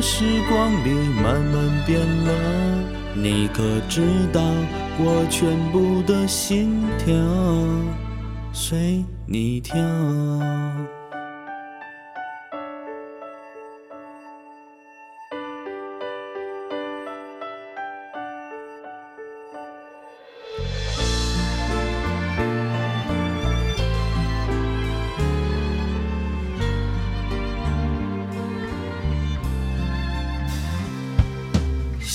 时光里慢慢变老。你可知道我全部的心跳随你跳？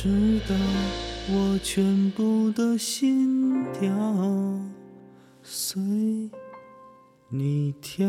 直到我全部的心跳随你跳？